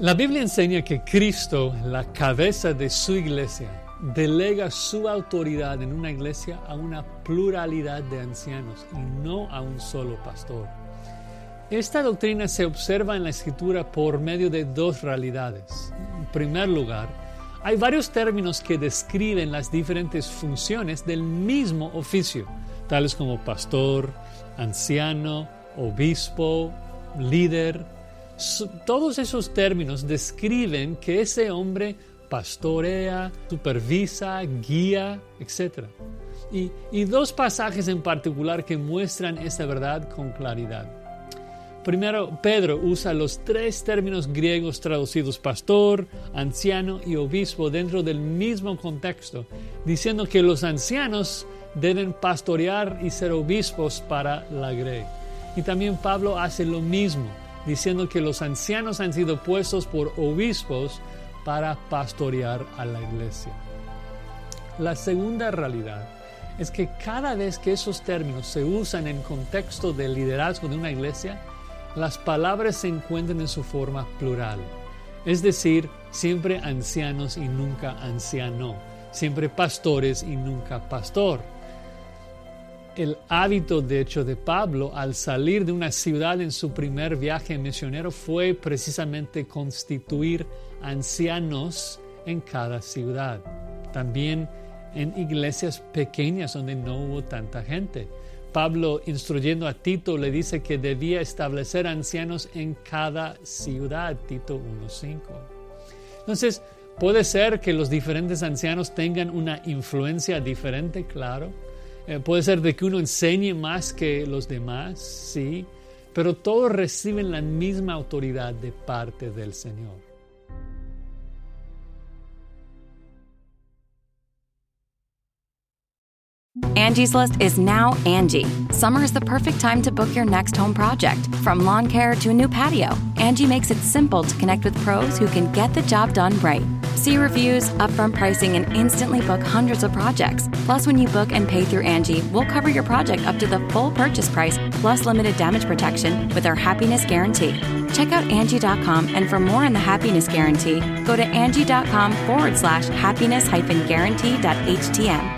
La Biblia enseña que Cristo, la cabeza de su iglesia, delega su autoridad en una iglesia a una pluralidad de ancianos y no a un solo pastor. Esta doctrina se observa en la escritura por medio de dos realidades. En primer lugar, hay varios términos que describen las diferentes funciones del mismo oficio, tales como pastor, anciano, obispo, líder, todos esos términos describen que ese hombre pastorea, supervisa, guía, etc. Y, dos pasajes en particular que muestran esta verdad con claridad. Primero, Pedro usa los tres términos griegos traducidos pastor, anciano y obispo dentro del mismo contexto, diciendo que los ancianos deben pastorear y ser obispos para la grey. Y también Pablo hace lo mismo diciendo que los ancianos han sido puestos por obispos para pastorear a la iglesia. La segunda realidad es que cada vez que esos términos se usan en contexto del liderazgo de una iglesia, las palabras se encuentran en su forma plural. Es decir, siempre ancianos y nunca anciano, siempre pastores y nunca pastor el hábito, de hecho, de Pablo al salir de una ciudad en su primer viaje misionero fue precisamente constituir ancianos en cada ciudad. También en iglesias pequeñas donde no hubo tanta gente. Pablo, instruyendo a Tito, le dice que debía establecer ancianos en cada ciudad, Tito 1.5. Entonces, puede ser que los diferentes ancianos tengan una influencia diferente, claro eh, puede ser de que uno enseñe más que los demás, sí, pero todos reciben la misma autoridad de parte del Señor. Angie's List is now Angie. Summer is the perfect time to book your next home project. From lawn care to a new patio, Angie makes it simple to connect with pros who can get the job done right. See reviews, upfront pricing, and instantly book hundreds of projects. Plus, when you book and pay through Angie, we'll cover your project up to the full purchase price plus limited damage protection with our happiness guarantee. Check out Angie.com and for more on the happiness guarantee, go to Angie.com forward slash happiness hyphen guarantee.htm.